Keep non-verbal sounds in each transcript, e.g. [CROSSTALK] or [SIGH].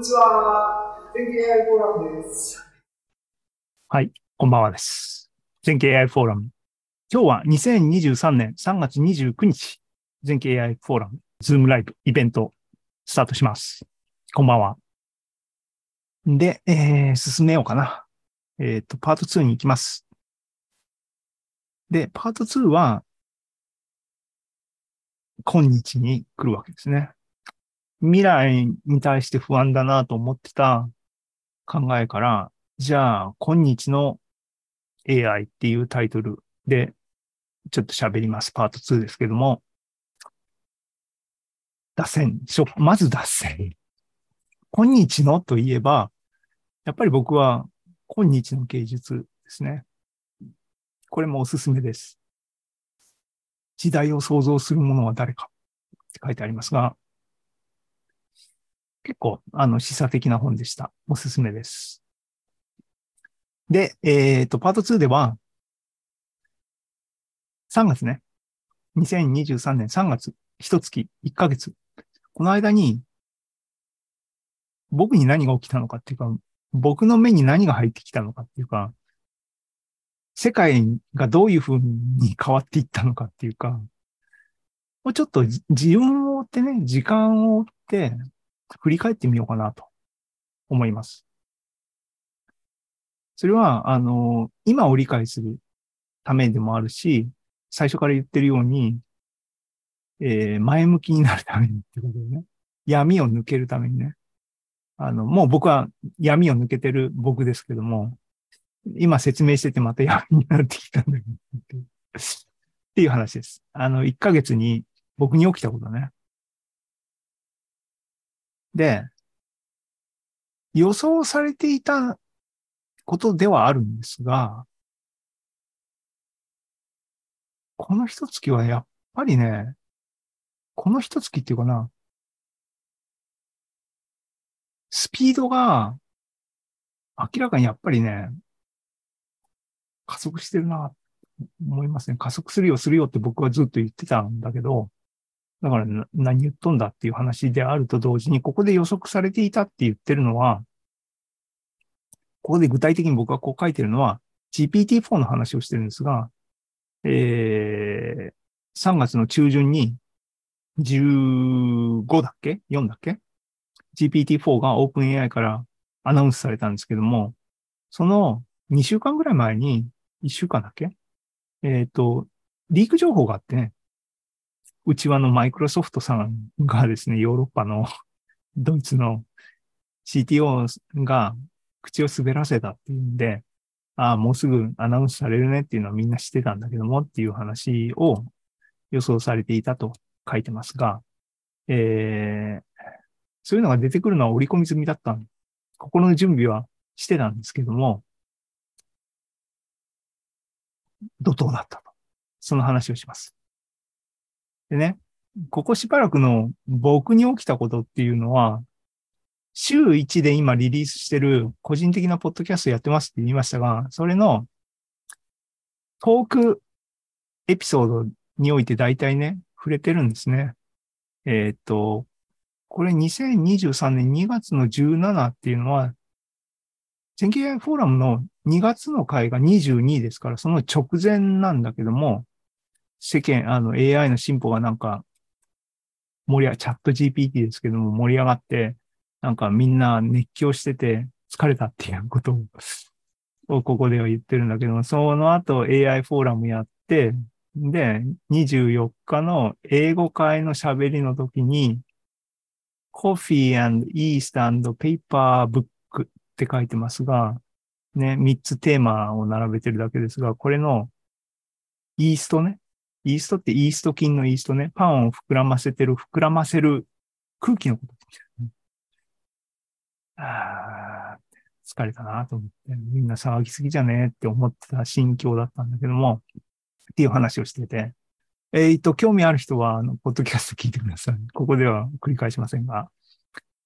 んにちは。全経 AI フォーラムです。はい、こんばんはです。全経 AI フォーラム。今日は2023年3月29日、全経 AI フォーラム、 Zoom ライブイベントスタートします。こんばんは。で、えー、進めようかな。えっ、ー、と、パート2に行きます。で、パート2は、今日に来るわけですね。未来に対して不安だなと思ってた考えから、じゃあ、今日の AI っていうタイトルで、ちょっと喋ります。パート2ですけども。脱線。まず脱線。今日のといえば、やっぱり僕は今日の芸術ですね。これもおすすめです。時代を創造する者は誰かって書いてありますが、結構、あの、示唆的な本でした。おすすめです。で、えっ、ー、と、パート2では、3月ね。2023年3月、一月、1ヶ月。この間に、僕に何が起きたのかっていうか、僕の目に何が入ってきたのかっていうか、世界がどういう風に変わっていったのかっていうか、もうちょっと自分を追ってね、時間を追って、振り返ってみようかなと思います。それは、あの、今を理解するためでもあるし、最初から言ってるように、えー、前向きになるためにってことでね。闇を抜けるためにね。あの、もう僕は闇を抜けてる僕ですけども、今説明しててまた闇になってきたんだけど、っていう話です。あの、1ヶ月に僕に起きたことね。で、予想されていたことではあるんですが、この一月はやっぱりね、この一月っていうかな、スピードが明らかにやっぱりね、加速してるな、思いますね。加速するよ、するよって僕はずっと言ってたんだけど、だから何言っとんだっていう話であると同時に、ここで予測されていたって言ってるのは、ここで具体的に僕がこう書いてるのは、GPT-4 の話をしてるんですが、えー、3月の中旬に15だっけ ?4 だっけ ?GPT-4 が OpenAI からアナウンスされたんですけども、その2週間ぐらい前に、1週間だっけ？えっ、ー、と、リーク情報があってね、うちわのマイクロソフトさんがですね、ヨーロッパの [LAUGHS] ドイツの CTO が口を滑らせたっていうんで、ああ、もうすぐアナウンスされるねっていうのはみんな知ってたんだけどもっていう話を予想されていたと書いてますが、えー、そういうのが出てくるのは織り込み済みだったん心の準備はしてたんですけども、怒涛だったと。その話をします。でね、ここしばらくの僕に起きたことっていうのは、週1で今リリースしてる個人的なポッドキャストやってますって言いましたが、それのトークエピソードにおいて大体ね、触れてるんですね。えー、っと、これ2023年2月の17っていうのは、全経フォーラムの2月の回が22ですから、その直前なんだけども、世間、あの AI の進歩がなんか、盛り上、チャット GPT ですけども盛り上がって、なんかみんな熱狂してて疲れたっていうことを、ここでは言ってるんだけども、その後 AI フォーラムやって、で、24日の英語会の喋りの時に、Coffee and East and Paper Book って書いてますが、ね、3つテーマを並べてるだけですが、これのイーストね、イーストってイースト菌のイーストね、パンを膨らませてる、膨らませる空気のことああ疲れたなと思って、みんな騒ぎすぎじゃねって思ってた心境だったんだけども、っていう話をしてて、えっ、と、興味ある人は、あの、ポッドキャスト聞いてください。ここでは繰り返しませんが。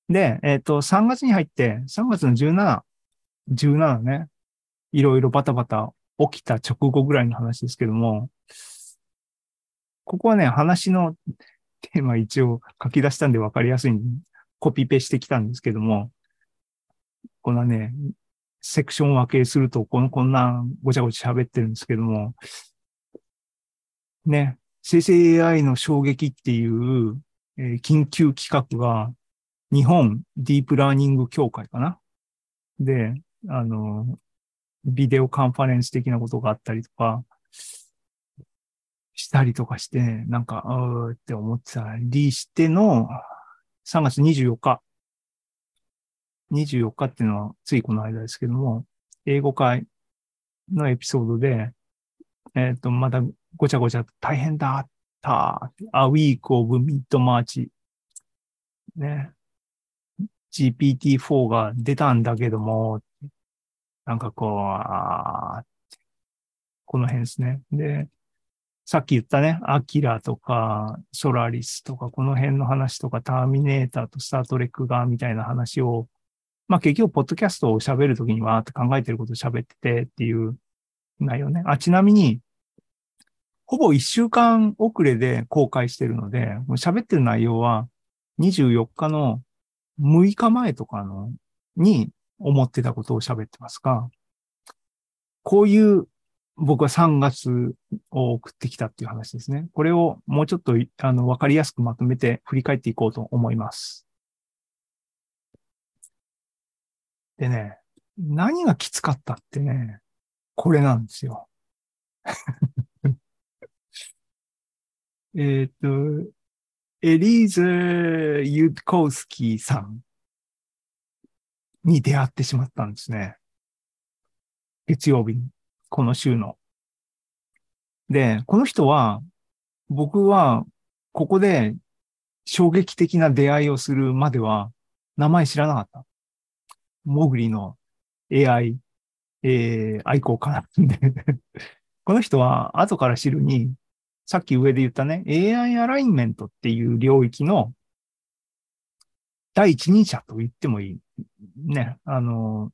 で、えっ、と、3月に入って、3月の17、17ね、いろいろバタバタ起きた直後ぐらいの話ですけども、ここはね、話のテーマ一応書き出したんで分かりやすいんで、コピペしてきたんですけども、こんなね、セクション分けすると、この、こんなごちゃごちゃ喋ってるんですけども、ね、生成 AI の衝撃っていう、えー緊急企画が、日本ディープラーニング協会かな？で、あの、ビデオカンファレンス的なことがあったりとか、したりとかして、なんか、うーって思ってたりしての、3月24日。24日っていうのはついこの間ですけども、英語会のエピソードで、えっ、と、まだごちゃごちゃ大変だった。A week of mid March。ね。GPT-4 が出たんだけども、なんかこう、あこの辺ですね。で、さっき言ったね、アキラとか、ソラリスとか、この辺の話とか、ターミネーターとスタートレックが、みたいな話を、まあ結局、ポッドキャストを喋るときにわーって考えてることを喋っててっていう内容ね。あ、ちなみに、ほぼ1週間遅れで公開してるので、もう喋ってる内容は24日の6日前とかのに思ってたことを喋ってますが、こういう僕は3月を送ってきたっていう話ですね。これをもうちょっとあのわかりやすくまとめて振り返っていこうと思います。でね、何がきつかったってね、これなんですよ。[LAUGHS] えっと、エリーゼ・ユッコウスキーさんに出会ってしまったんですね。月曜日に、この週の。で、この人は、僕は、ここで衝撃的な出会いをするまでは、名前知らなかった。モグリの AI、えー、愛好家なんで。[LAUGHS] この人は、後から知るに、さっき上で言ったね、AI アラインメントっていう領域の第一人者と言ってもいい。ね、あの、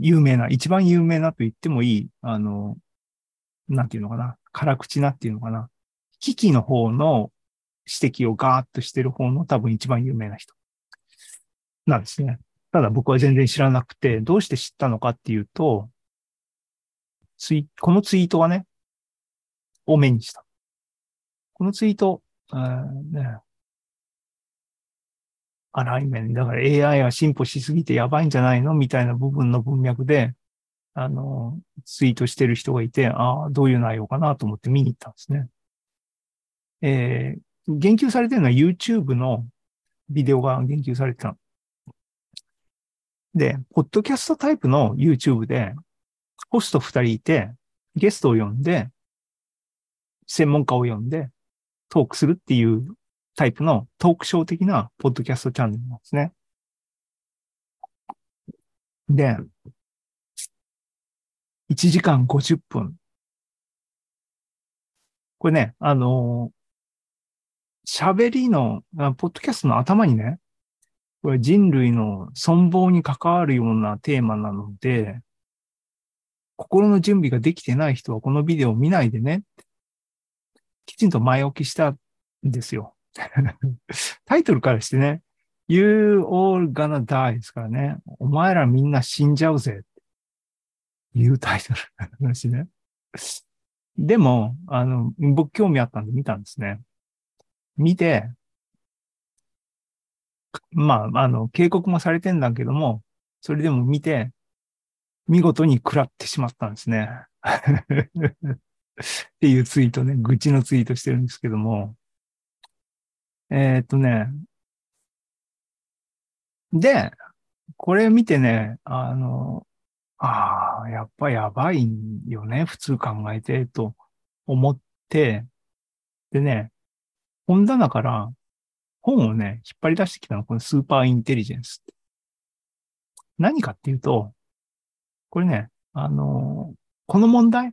有名な、一番有名なと言ってもいい、あの、なんていうのかな、辛口なっていうのかな。危機の方の指摘をガーッとしてる方の多分一番有名な人なんですね。ただ僕は全然知らなくて、どうして知ったのかっていうと、ツイこのツイートはね、を目にした。このツイート、ーね、アライメン、だから AI は進歩しすぎてやばいんじゃないの？みたいな部分の文脈で、あの、ツイートしてる人がいて、ああ、どういう内容かなと思って見に行ったんですね。えー、言及されてるのは YouTube のビデオが言及されてた。で、ポッドキャストタイプの YouTube で、ホスト二人いて、ゲストを呼んで、専門家を呼んで、トークするっていうタイプのトークショー的なポッドキャストチャンネルなんですね。で、1時間50分。これね、あの喋りの、ポッドキャストの頭にね、これ人類の存亡に関わるようなテーマなので、心の準備ができてない人はこのビデオを見ないでね。きちんと前置きしたんですよ。[LAUGHS] タイトルからしてね、You all gonna die ですからね。お前らみんな死んじゃうぜ。っていうタイトルの話ね。でも、あの、僕興味あったんで見たんですね。見て、まあ、あの、警告もされてんだけども、それでも見て、見事に食らってしまったんですね。[LAUGHS] っていうツイートね、愚痴のツイートしてるんですけども。えーっとね。で、これ見てね、あの、ああ、やっぱやばいよね、普通考えて、と思って、でね、本棚から本をね、引っ張り出してきたの、このスーパーインテリジェンス。何かっていうと、これね、あの、この問題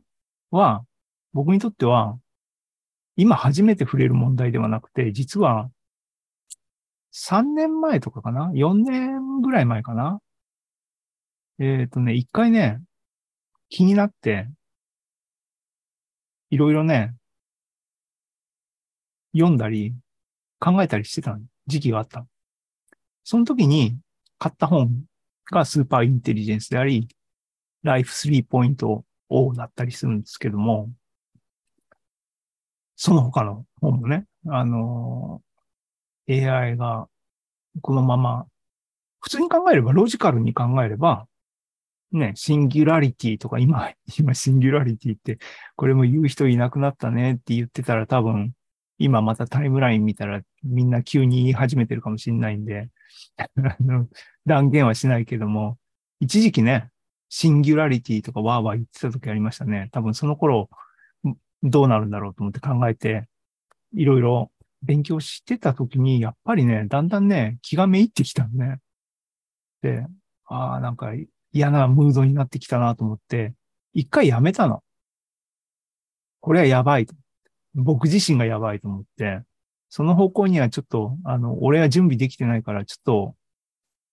は、僕にとっては、今初めて触れる問題ではなくて、実は、3年前とかかな ?4 年ぐらい前かな？えっ、とね、一回ね、気になって、いろいろね、読んだり、考えたりしてた時期があった。その時に買った本がスーパーインテリジェンスであり、ライフ3.0だったりするんですけども、その他の本もね、あの、AI がこのまま、普通に考えれば、ロジカルに考えれば、ね、シンギュラリティとか今、今シンギュラリティって、これも言う人いなくなったねって言ってたら多分、今またタイムライン見たらみんな急に言い始めてるかもしれないんで、断言はしないけども、一時期ね、シンギュラリティとかわーわー言ってた時ありましたね。多分その頃、どうなるんだろうと思って考えて、いろいろ勉強してた時に、やっぱりね、だんだんね、気がめいってきたのね。で、ああ、なんか嫌なムードになってきたなと思って、一回やめたの。これはやばい。僕自身がやばいと思って、その方向にはちょっと、あの、俺は準備できてないから、ちょっと、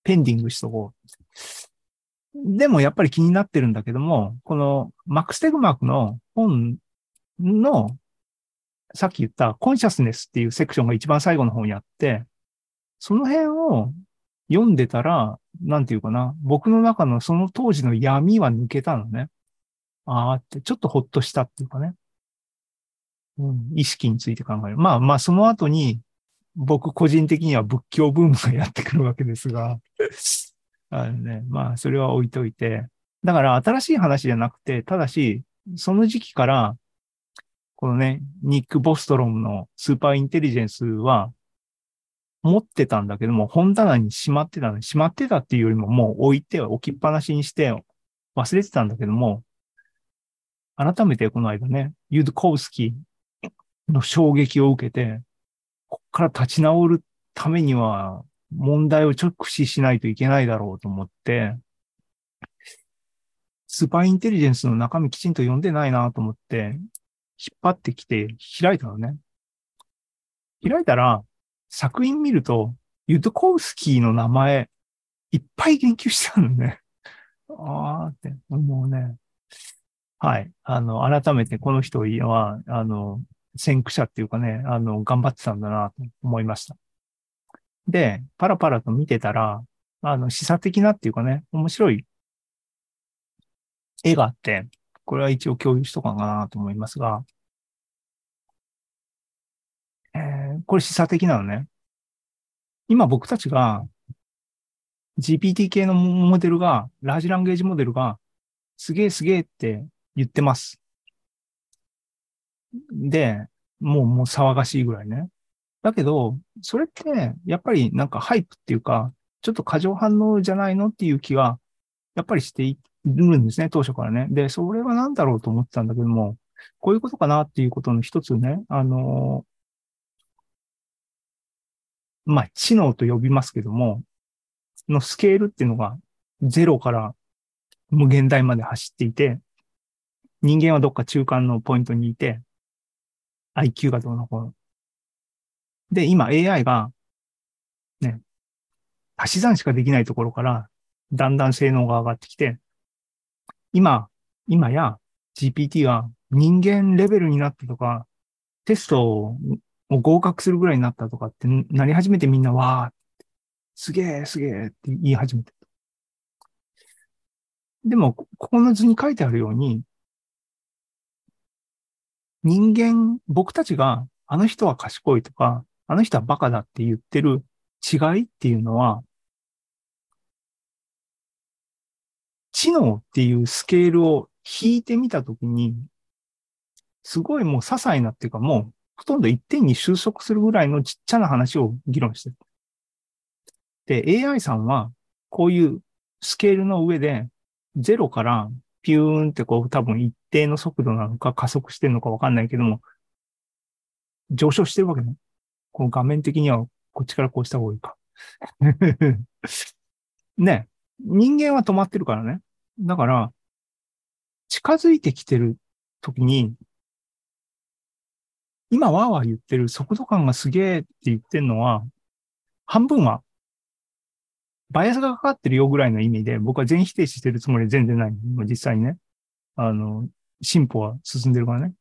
ペンディングしとこう。でもやっぱり気になってるんだけども、このマックス・テグマークの本の、さっき言ったコンシャスネスっていうセクションが一番最後の方にあって、その辺を読んでたら、なんていうかな、僕の中のその当時の闇は抜けたのね。ああって、ちょっとほっとしたっていうかね。うん、意識について考える。まあまあ、その後に、僕個人的には仏教ブームがやってくるわけですが、[LAUGHS] あのね、まあ、それは置いといて。だから新しい話じゃなくて、ただし、その時期から、このね、ニック・ボストロムのスーパーインテリジェンスは、持ってたんだけども、本棚にしまってたの。しまってたっていうよりももう置いて、置きっぱなしにして忘れてたんだけども、改めてこの間ね、ユドコウスキーの衝撃を受けて、こっから立ち直るためには問題を直視しないといけないだろうと思って、スーパーインテリジェンスの中身きちんと読んでないなと思って、引っ張ってきて開いたのね。開いたら、作品見ると、ユドコウスキーの名前、いっぱい言及したのね。[LAUGHS] あーって、もうね。はい。あの、改めてこの人は、あの、先駆者っていうかね、あの、頑張ってたんだなと思いました。で、パラパラと見てたら、あの、示唆的なっていうかね、面白い絵があって、これは一応共有しとかなと思いますが、えー、これ示唆的なのね。今僕たちが GPT 系のモデルが、ラージランゲージモデルが、すげえすげえって言ってます。で、もうもう騒がしいぐらいね。だけど、それって、やっぱりなんかハイプっていうか、ちょっと過剰反応じゃないのっていう気が、やっぱりしているんですね、当初からね。で、それは何だろうと思ってたんだけども、こういうことかなっていうことの一つね、あのまあ、知能と呼びますけども、のスケールっていうのが0から無限大まで走っていて、人間はどっか中間のポイントにいて、IQ がどうのこうの。で、今 AI が、ね、足し算しかできないところから、だんだん性能が上がってきて、今、今や GPT は人間レベルになったとか、テストもう合格するぐらいになったとかってなり始めてみんなわーすげえすげえって言い始めてでも、ここの図に書いてあるように、人間、僕たちがあの人は賢いとか、あの人はバカだって言ってる違いっていうのは、知能っていうスケールを引いてみたときに、すごいもう些細なっていうかもうほとんど一点に収束するぐらいのちっちゃな話を議論してる。で、AI さんは、こういうスケールの上で、ゼロからピューンってこう多分一定の速度なのか加速してるのかわかんないけども、上昇してるわけね。この画面的にはこっちからこうした方がいいか。[LAUGHS] ね。人間は止まってるからね。だから、近づいてきてる時に、今わーわー言ってる速度感がすげえって言ってるのは、半分は、バイアスがかかってるよぐらいの意味で、僕は全否定してるつもりは全然ない。実際にね。あの、進歩は進んでるからね。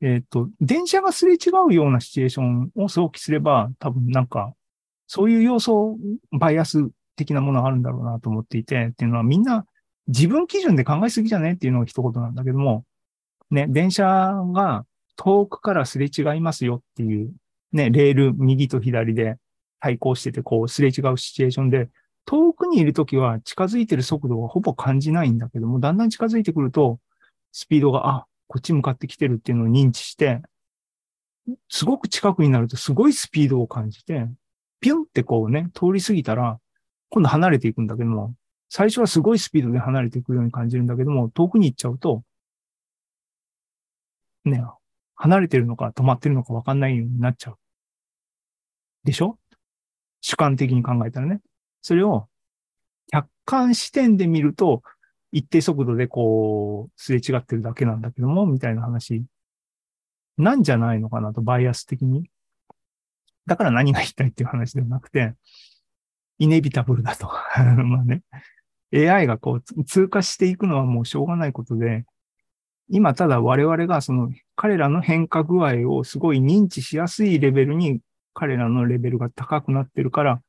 えっ、ー、と、電車がすれ違うようなシチュエーションを想起すれば、多分なんか、そういう要素、バイアス的なものあるんだろうなと思っていて、っていうのはみんな自分基準で考えすぎじゃねっていうのが一言なんだけども、ね、電車が遠くからすれ違いますよっていう、ね、レール右と左で対向してて、こうすれ違うシチュエーションで、遠くにいるときは近づいてる速度はほぼ感じないんだけども、だんだん近づいてくると、スピードが、あ、こっち向かってきてるっていうのを認知して、すごく近くになるとすごいスピードを感じて、ピュンってこうね、通り過ぎたら、今度離れていくんだけども、最初はすごいスピードで離れていくように感じるんだけども、遠くに行っちゃうと、ね、離れてるのか止まってるのかわかんないようになっちゃう。でしょ？主観的に考えたらね。それを客観視点で見ると、一定速度でこう、すれ違ってるだけなんだけども、みたいな話、なんじゃないのかなと、バイアス的に。だから何が言いたいっていう話ではなくて、イネビタブルだと。[LAUGHS] まあね。AI がこう通過していくのはもうしょうがないことで、今ただ我々がその彼らの変化具合をすごい認知しやすいレベルに彼らのレベルが高くなってるから、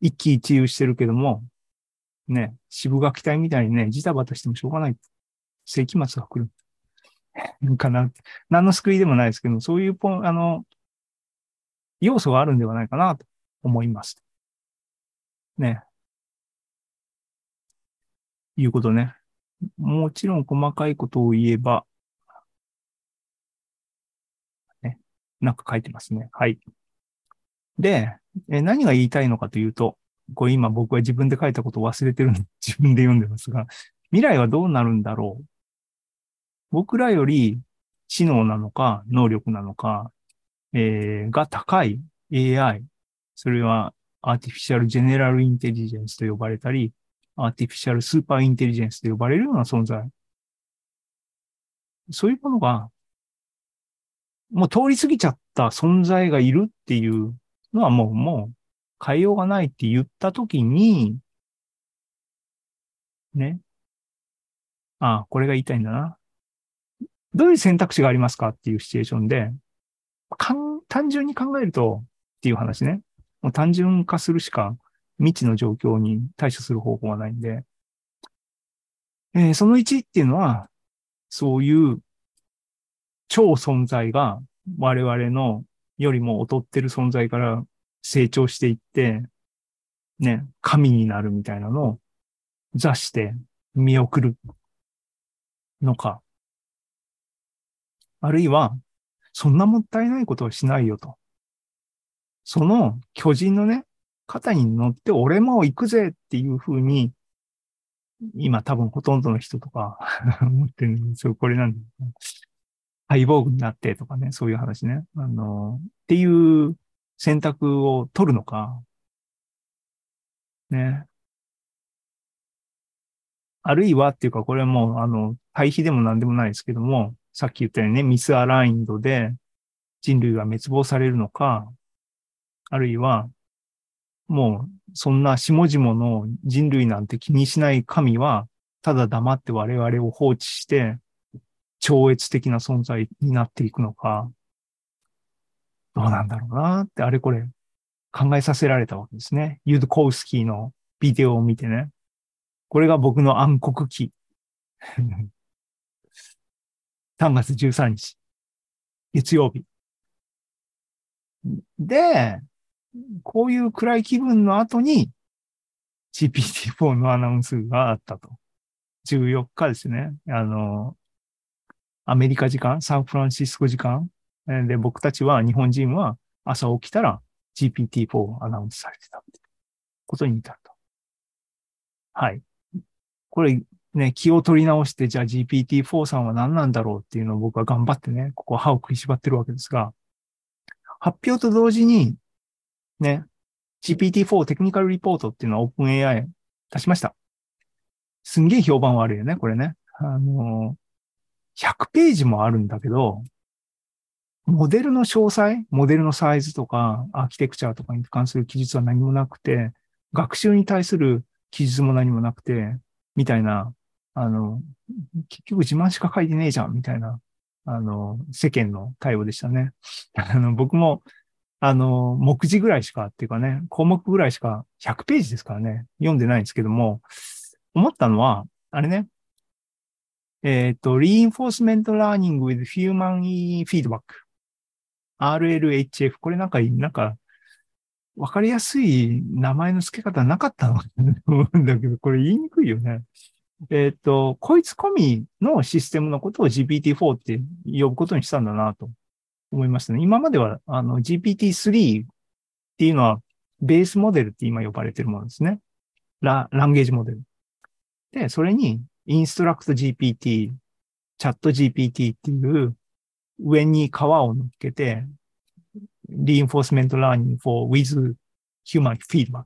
一喜一憂してるけども、ね、渋垣隊みたいにね、ジタバタしてもしょうがない。世紀末が来る。[LAUGHS] かな。何の救いでもないですけど、そういうポン、あの、要素があるんではないかなと思います。ね。いうことね。もちろん細かいことを言えば、ね。なんか書いてますね。はい。で、え何が言いたいのかというと、これ今僕は自分で書いたことを忘れてるんで、[LAUGHS] 自分で読んでますが、未来はどうなるんだろう。僕らより知能なのか、能力なのか、えー、が高い AI、それはアーティフィシャルジェネラルインテリジェンスと呼ばれたり、アーティフィシャルスーパーインテリジェンスと呼ばれるような存在。そういうものが、もう通り過ぎちゃった存在がいるっていうのはもう、もう変えようがないって言ったときに、ね。ああ、これが言いたいんだな。どういう選択肢がありますかっていうシチュエーションで、単純に考えるとっていう話ね。もう単純化するしか未知の状況に対処する方法はないんで、えー、その1っていうのは、そういう超存在が我々のよりも劣ってる存在から成長していって、ね、神になるみたいなのを座して見送るのか。あるいは、そんなもったいないことをしないよと。その巨人のね、肩に乗って俺も行くぜっていう風に、今多分ほとんどの人とか [LAUGHS] 思ってるんですよ。これなんで、ハイボーグになってとかね、そういう話ね。あの、っていう選択を取るのか、ね。あるいはっていうか、これはもう、あの、対比でも何でもないですけども、さっき言ったようにね、ミスアラインドで人類が滅亡されるのか、あるいは、もう、そんな下々の人類なんて気にしない神は、ただ黙って我々を放置して、超越的な存在になっていくのか、どうなんだろうなって、あれこれ考えさせられたわけですね。ユドコウスキーのビデオを見てね。これが僕の暗黒期。[LAUGHS] 3月13日。月曜日。で、こういう暗い気分の後に GPT-4 のアナウンスがあったと。14日ですね。あの、アメリカ時間、サンフランシスコ時間、で、僕たちは、日本人は朝起きたら GPT-4 アナウンスされてたってことに至ると。はい。これね、気を取り直して、じゃあ GPT-4 さんは何なんだろうっていうのを僕は頑張ってね、ここ歯を食いしばってるわけですが、発表と同時に、ね、GPT-4 テクニカルリポートっていうのは OpenAI 出しました。すんげえ評判悪いよね、これね。あの、100ページもあるんだけど、モデルの詳細、モデルのサイズとか、アーキテクチャとかに関する記述は何もなくて、学習に対する記述も何もなくて、みたいな、あの、結局自慢しか書いてねえじゃん、みたいな、あの、世間の対応でしたね。[LAUGHS] あの、僕もあの、目次ぐらいしかっていうかね、項目ぐらいしか、100ページですからね、読んでないんですけども、思ったのは、あれね、えっ、と、Reinforcement Learning with Human Feedback。RLHF。これなんか、なんか、わかりやすい名前の付け方なかったのだけど、これ言いにくいよね。えっ、と、こいつ込みのシステムのことを GPT-4 って呼ぶことにしたんだなと思いましたね。今まではあの GPT-3 っていうのはベースモデルって今呼ばれてるものですね。ラ、ランゲージモデル。で、それにインストラクト GPT、チャット GPT っていう上に皮を乗っけて、reinforcement learning for with human feedback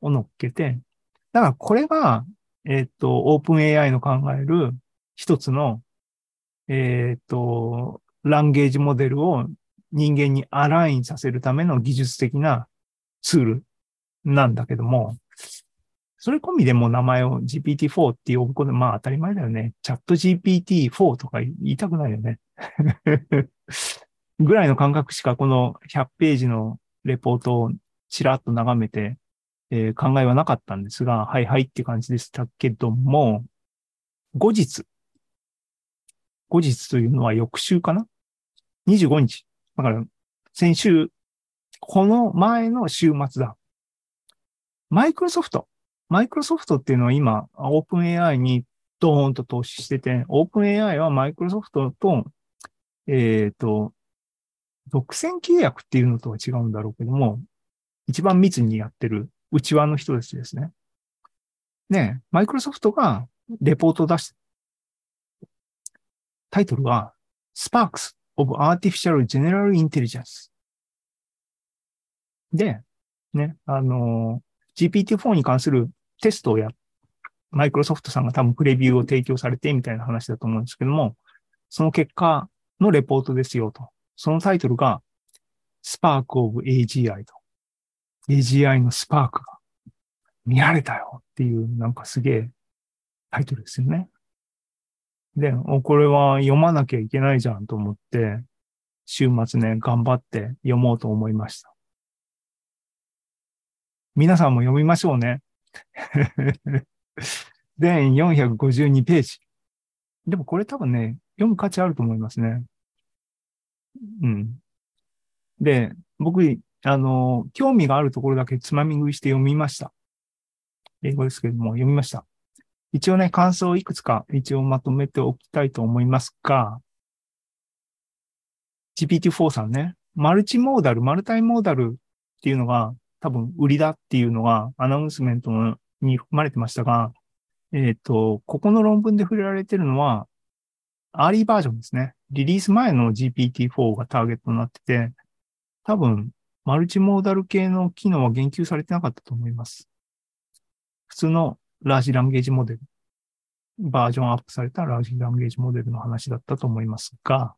を乗っけて、だからこれが、えっ、と、オープン AI の考える一つの、えっ、と、ランゲージモデルを人間にアラインさせるための技術的なツールなんだけども、それ込みでも名前を GPT-4 って呼ぶこと、まあ当たり前だよね。チャット GPT-4 とか言いたくないよね。[LAUGHS] ぐらいの感覚しかこの100ページのレポートをちらっと眺めて、えー、考えはなかったんですが、はいはいって感じでしたけども、後日、後日というのは翌週かな ?25 日。だから先週、この前の週末だ。マイクロソフト。マイクロソフトっていうのは今、オープン AI にドーンと投資してて、オープン AI はマイクロソフトと、えっ、ー、と、独占契約っていうのとは違うんだろうけども、一番密にやってる内輪の人たちですね。ねマイクロソフトがレポートを出して、タイトルは Sparks of Artificial General Intelligence で、ね、あの、GPT-4 に関するテストをや、マイクロソフトさんが多分プレビューを提供されてみたいな話だと思うんですけども、その結果のレポートですよと。そのタイトルが Spark of AGI と。AGI のスパークが見られたよっていうなんかすげえタイトルですよね。で、これは読まなきゃいけないじゃんと思って、週末ね、頑張って読もうと思いました。皆さんも読みましょうね。[LAUGHS] 全452ページ。でもこれ多分ね、読む価値あると思いますね。うん。で、僕、あの、興味があるところだけつまみ食いして読みました。英語ですけれども、読みました。一応ね、感想をいくつか一応まとめておきたいと思いますが、GPT-4 さんね、マルチモーダル、マルタイモーダルっていうのが多分売りだっていうのがアナウンスメントに含まれてましたが、えっ、ー、と、ここの論文で触れられてるのは、アーリーバージョンですね。リリース前の GPT-4 がターゲットになってて、多分、マルチモーダル系の機能は言及されてなかったと思います。普通のラージランゲージモデル、バージョンアップされたラージランゲージモデルの話だったと思いますが、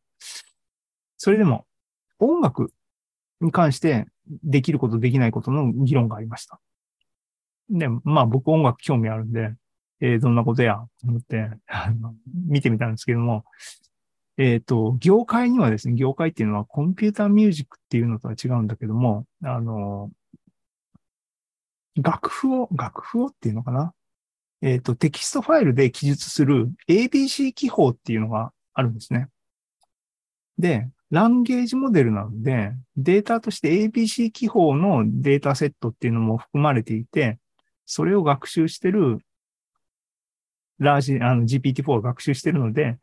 それでも音楽に関してできることできないことの議論がありました。で、まあ僕音楽興味あるんで、えー、どんなことや、と思って、あの、見てみたんですけども、えっ、ー、と、業界にはですね、業界っていうのはコンピューターミュージックっていうのとは違うんだけども、あの、楽譜を、楽譜をっていうのかなえっ、ー、と、テキストファイルで記述する ABC 記法っていうのがあるんですね。で、 language model なので、データとして ABC 記法のデータセットっていうのも含まれていて、それを学習してるラージ、あの GPT-4 を学習してるので、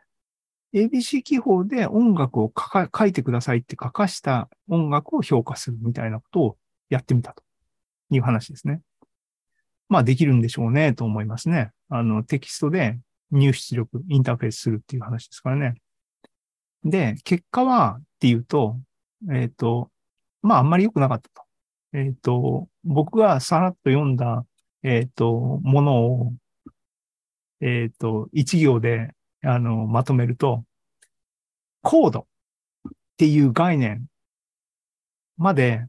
ABC 記法で音楽を書いてくださいって書かした音楽を評価するみたいなことをやってみたという話ですね。まあできるんでしょうねと思いますね。あのテキストで入出力、インターフェースするっていう話ですからね。で、結果はっていうと、えっ、ー、と、まああんまり良くなかったと。えっ、ー、と、僕がさらっと読んだ、えっ、ー、と、ものをえっ、と、一行で、あの、まとめると、コードっていう概念まで、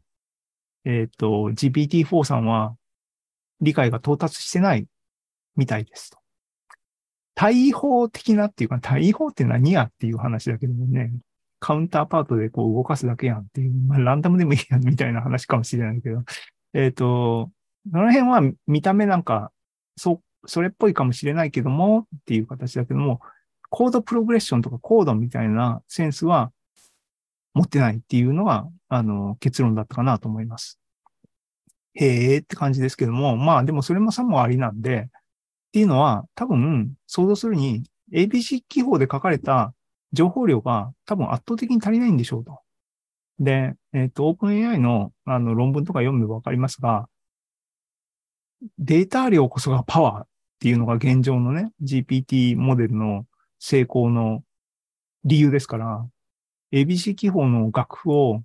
えっ、ー、と、GPT-4 さんは理解が到達してないみたいですと。対法的なっていうか、対法って何やっていう話だけどもね、カウンターパートでこう動かすだけやんっていう、まあ、ランダムでもいいやんみたいな話かもしれないけど、えっ、と、その辺は見た目なんか、そ、それっぽいかもしれないけどもっていう形だけども、コードプログレッションとかコードみたいなセンスは持ってないっていうのが、あの、結論だったかなと思います。へえって感じですけども、まあでもそれもさもありなんで、っていうのは多分想像するに ABC 記法で書かれた情報量が多分圧倒的に足りないんでしょうと。で、えっ、ー、と、OpenAI のあの論文とか読めばわかりますが、データ量こそがパワーっていうのが現状のね、GPT モデルの成功の理由ですから、ABC 記法の楽譜を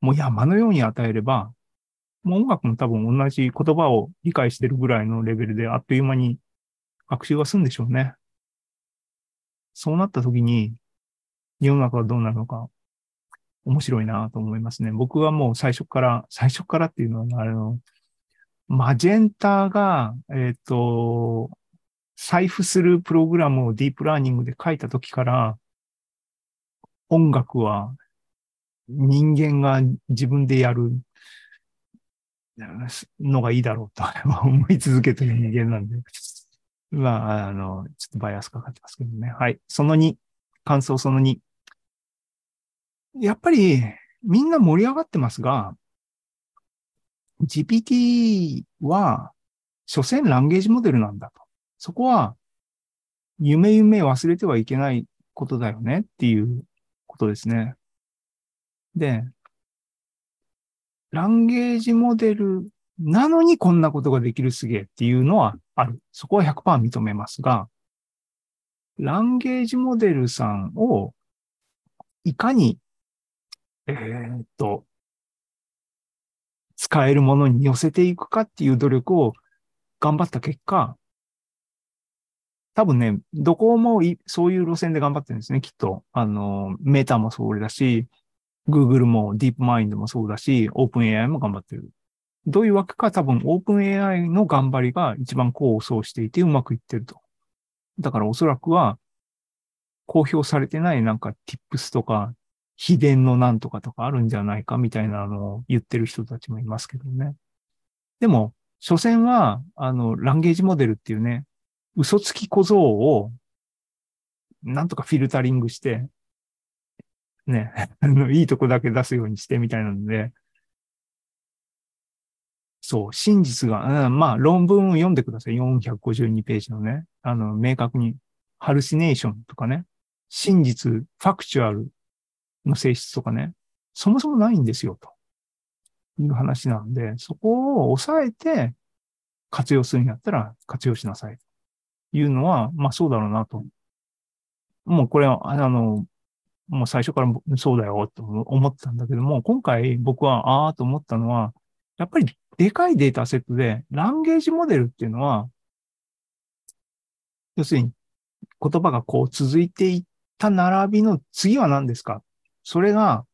もう山のように与えれば、もう音楽も多分同じ言葉を理解してるぐらいのレベルであっという間に学習が済んでしょうね。そうなった時に世の中はどうなるのか面白いなと思いますね。僕はもう最初から、最初からっていうのは、あの、マジェンタが、えっ、ー、と、財布するプログラムをディープラーニングで書いた時から、音楽は人間が自分でやるのがいいだろうと思い続けてる人間なんで。まあ、あの、ちょっとバイアスかかってますけどね。はい。その2。感想その2。やっぱり、みんな盛り上がってますが、GPT は、所詮ランゲージモデルなんだと。そこは、夢夢忘れてはいけないことだよねっていうことですね。で、ランゲージモデルなのにこんなことができるすげえっていうのはある。そこは100%認めますが、ランゲージモデルさんをいかに、えー、っと、使えるものに寄せていくかっていう努力を頑張った結果、多分ね、どこもそういう路線で頑張ってるんですね、きっと。あの、メーターもそうだし、Google も DeepMind もそうだし、OpenAI も頑張ってる。どういうわけか多分 OpenAI の頑張りが一番功を奏していてうまくいってると。だからおそらくは公表されてないなんか Tips とか秘伝のなんとかとかあるんじゃないかみたいなのを言ってる人たちもいますけどね。でも、所詮は、あの、ランゲージモデルっていうね、嘘つき小僧を、なんとかフィルタリングして、ね、[LAUGHS] あの、いいとこだけ出すようにしてみたいなので、そう、真実が、うん、まあ、論文を読んでください。452ページのね。あの、明確に、ハルシネーションとかね、真実、ファクチュアルの性質とかね、そもそもないんですよ、という話なんで、そこを抑えて活用するんやったら活用しなさい。というのは、まあそうだろうなと。もうこれは、あの、もう最初からそうだよと思ってたんだけども、今回僕はああと思ったのは、やっぱりでかいデータセットで、ランゲージモデルっていうのは、要するに言葉がこう続いていった並びの次は何ですか？それが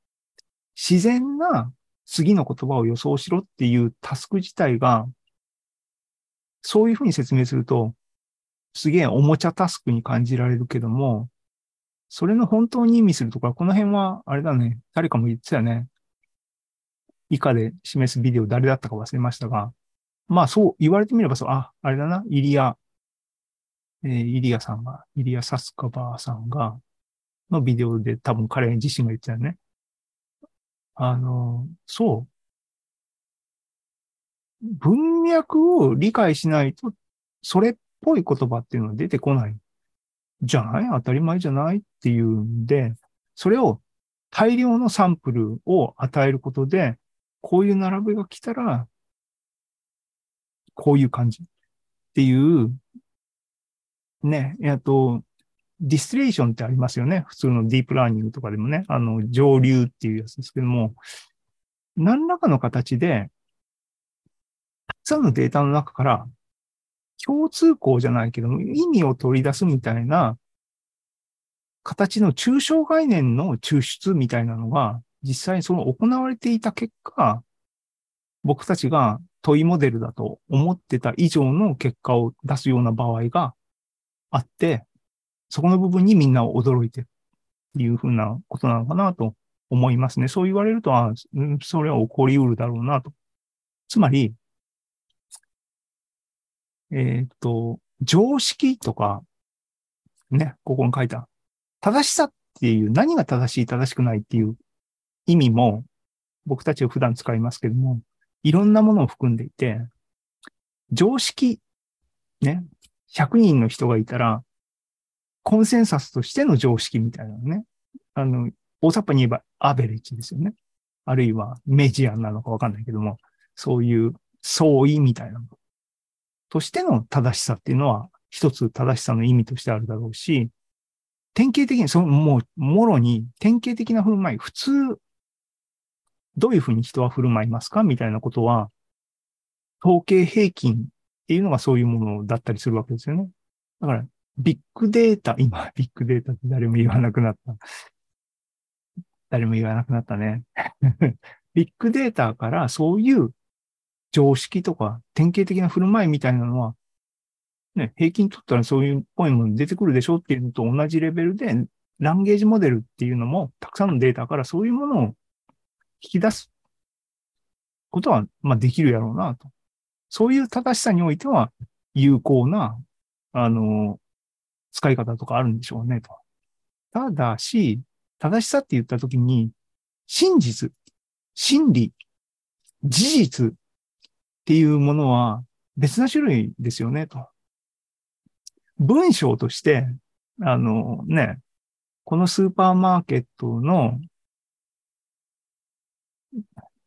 自然な次の言葉を予想しろっていうタスク自体が、そういうふうに説明すると、すげえおもちゃタスクに感じられるけども、それの本当に意味するところ、この辺は、あれだね、誰かも言ってたよね。以下で示すビデオ誰だったか忘れましたが、まあそう言われてみればそう、あ、あれだな、イリア、えー、イリアさんが、イリア・サスカバーさんが、のビデオで多分彼自身が言ってたよね。あの、そう。文脈を理解しないと、それっぽい言葉っていうのは出てこない。じゃない？当たり前じゃないっていうんで、それを大量のサンプルを与えることで、こういう並びが来たら、こういう感じっていう、ね、えっと、ディストレーションってありますよね。普通のディープラーニングとかでもね、あの、上流っていうやつですけども、何らかの形で、たくさんのデータの中から共通項じゃないけども、意味を取り出すみたいな形の抽象概念の抽出みたいなのが、実際その行われていた結果、僕たちが問いモデルだと思ってた以上の結果を出すような場合があって、そこの部分にみんな驚いてるっていうふうなことなのかなと思いますね。そう言われると、あそれは起こりうるだろうなと。つまり、えっ、と、常識とか、ね、ここに書いた、正しさっていう、何が正しい、正しくないっていう意味も、僕たちは普段使いますけども、いろんなものを含んでいて、常識、ね、100人の人がいたら、コンセンサスとしての常識みたいなのね。あの、大雑把に言えばアベレッジですよね。あるいはメジアンなのかわかんないけども、そういう相違みたいなの。としての正しさっていうのは、一つ正しさの意味としてあるだろうし、典型的に、その、もう、もろに典型的な振る舞い、普通、どういうふうに人は振る舞いますか？みたいなことは、統計平均っていうのがそういうものだったりするわけですよね。だから、ビッグデータ、今、ビッグデータって誰も言わなくなった。誰も言わなくなったね。[LAUGHS] ビッグデータからそういう常識とか典型的な振る舞いみたいなのは、ね、平均取ったらそういうっぽいもの出てくるでしょっていうのと同じレベルで、ランゲージモデルっていうのも、たくさんのデータからそういうものを引き出すことは、まあできるやろうなと。そういう正しさにおいては、有効な、あの、使い方とかあるんでしょうねと。ただし、正しさって言ったときに、真実、真理、事実っていうものは別な種類ですよねと。文章として、あのね、このスーパーマーケットの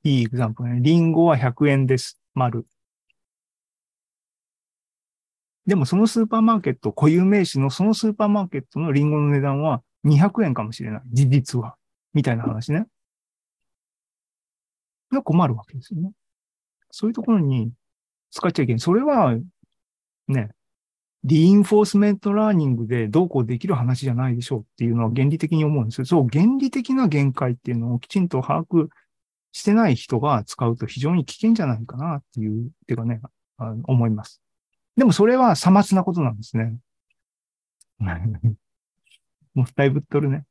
いいエグザンプルね。リンゴは100円です。丸。でもそのスーパーマーケット、固有名詞のそのスーパーマーケットのリンゴの値段は200円かもしれない。事実は。みたいな話ね。が困るわけですよね。そういうところに使っちゃいけない。それは、ね、 reinforcement learning でどうこうできる話じゃないでしょうっていうのは原理的に思うんですよ。そう、原理的な限界っていうのをきちんと把握してない人が使うと非常に危険じゃないかなっていう、てかね、あ思います。でもそれはさまつなことなんですね。[LAUGHS] もったいぶっとるね。